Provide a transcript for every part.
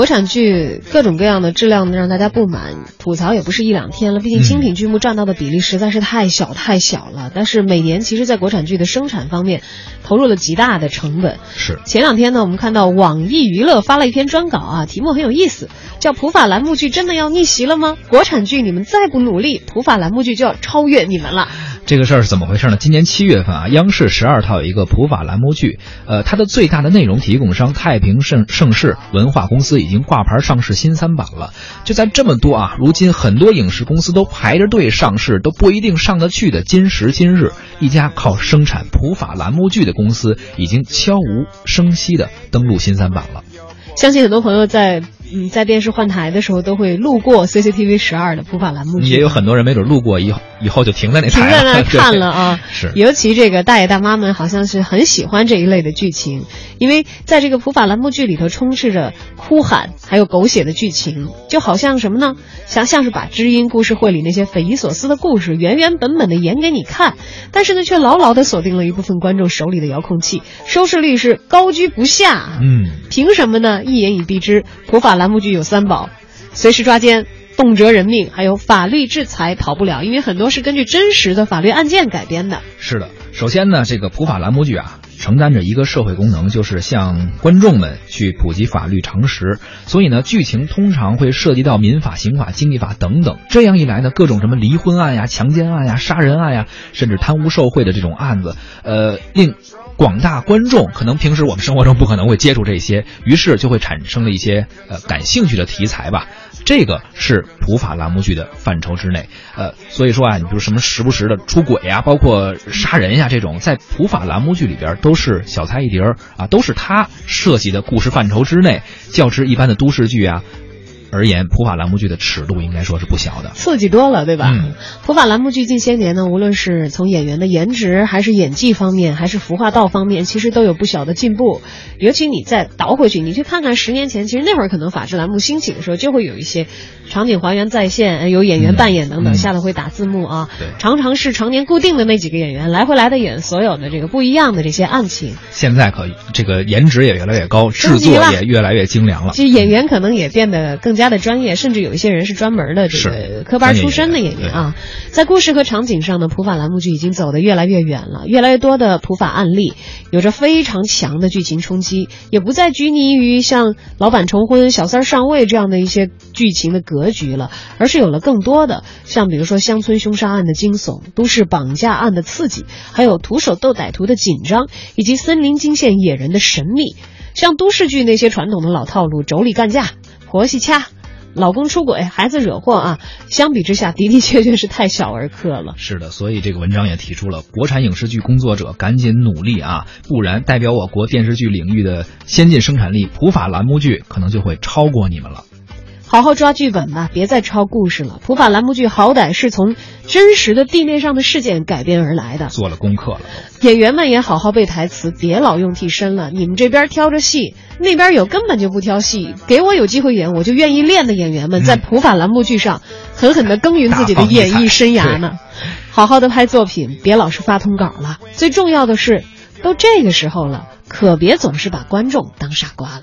国产剧各种各样的质量让大家不满，吐槽也不是一两天了。毕竟精品剧目占到的比例实在是太小太小了。但是每年其实，在国产剧的生产方面，投入了极大的成本。是前两天呢，我们看到网易娱乐发了一篇专稿啊，题目很有意思，叫“普法栏目剧真的要逆袭了吗？国产剧你们再不努力，普法栏目剧就要超越你们了。”这个事儿是怎么回事呢？今年七月份啊，央视十二套有一个普法栏目剧，呃，它的最大的内容提供商太平盛盛世文化公司已经挂牌上市新三板了。就在这么多啊，如今很多影视公司都排着队上市，都不一定上得去的今时今日，一家靠生产普法栏目剧的公司已经悄无声息地登陆新三板了。相信很多朋友在。嗯，在电视换台的时候都会路过 CCTV 十二的普法栏目剧，也有很多人没准路过以后以后就停在那停在那 看了 啊。是，尤其这个大爷大妈们好像是很喜欢这一类的剧情，因为在这个普法栏目剧里头充斥着哭喊还有狗血的剧情，就好像什么呢？像像是把知音故事会里那些匪夷所思的故事原原本本的演给你看，但是呢却牢牢的锁定了一部分观众手里的遥控器，收视率是高居不下。嗯，凭什么呢？一言以蔽之，普法。栏目剧有三宝，随时抓奸，动辄人命，还有法律制裁跑不了，因为很多是根据真实的法律案件改编的。是的，首先呢，这个普法栏目剧啊，承担着一个社会功能，就是向观众们去普及法律常识。所以呢，剧情通常会涉及到民法、刑法、经济法等等。这样一来呢，各种什么离婚案呀、强奸案呀、杀人案呀，甚至贪污受贿的这种案子，呃，令。广大观众可能平时我们生活中不可能会接触这些，于是就会产生了一些呃感兴趣的题材吧。这个是普法栏目剧的范畴之内，呃，所以说啊，你比如什么时不时的出轨呀，包括杀人呀这种，在普法栏目剧里边都是小菜一碟儿啊，都是他涉及的故事范畴之内，较之一般的都市剧啊。而言，普法栏目剧的尺度应该说是不小的，刺激多了，对吧？嗯，普法栏目剧近些年呢，无论是从演员的颜值，还是演技方面，还是服化道方面，其实都有不小的进步。尤其你再倒回去，你去看看十年前，其实那会儿可能法制栏目兴起的时候，就会有一些场景还原在线，有演员扮演等等，下头会打字幕啊。对，常常是常年固定的那几个演员来回来的演所有的这个不一样的这些案情。现在可这个颜值也越来越高，制作也越来越精良了。其实演员可能也变得更加的专业，甚至。有一些人是专门的这个科班出身的演员啊，在故事和场景上呢，普法栏目剧已经走得越来越远了，越来越多的普法案例，有着非常强的剧情冲击，也不再拘泥于像老板重婚、小三上位这样的一些剧情的格局了，而是有了更多的像比如说乡村凶杀案的惊悚、都市绑架案的刺激，还有徒手斗歹徒的紧张，以及森林惊现野人的神秘，像都市剧那些传统的老套路，妯娌干架、婆媳掐。老公出轨，孩子惹祸啊！相比之下，的的确确是太小儿科了。是的，所以这个文章也提出了，国产影视剧工作者赶紧努力啊，不然代表我国电视剧领域的先进生产力，普法栏目剧可能就会超过你们了。好好抓剧本吧，别再抄故事了。普法栏目剧好歹是从真实的地面上的事件改编而来的，做了功课了。演员们也好好背台词，别老用替身了。你们这边挑着戏，那边有根本就不挑戏，给我有机会演，我就愿意练的演员们，在普法栏目剧上狠狠地耕耘自己的演艺生涯呢。好好的拍作品，别老是发通稿了。最重要的是，都这个时候了，可别总是把观众当傻瓜了。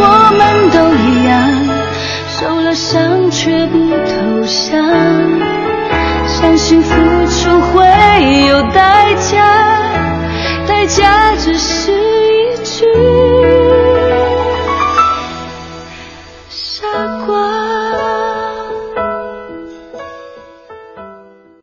我们都一样，受了伤却不投降，相信付出会有代价，代价。只是。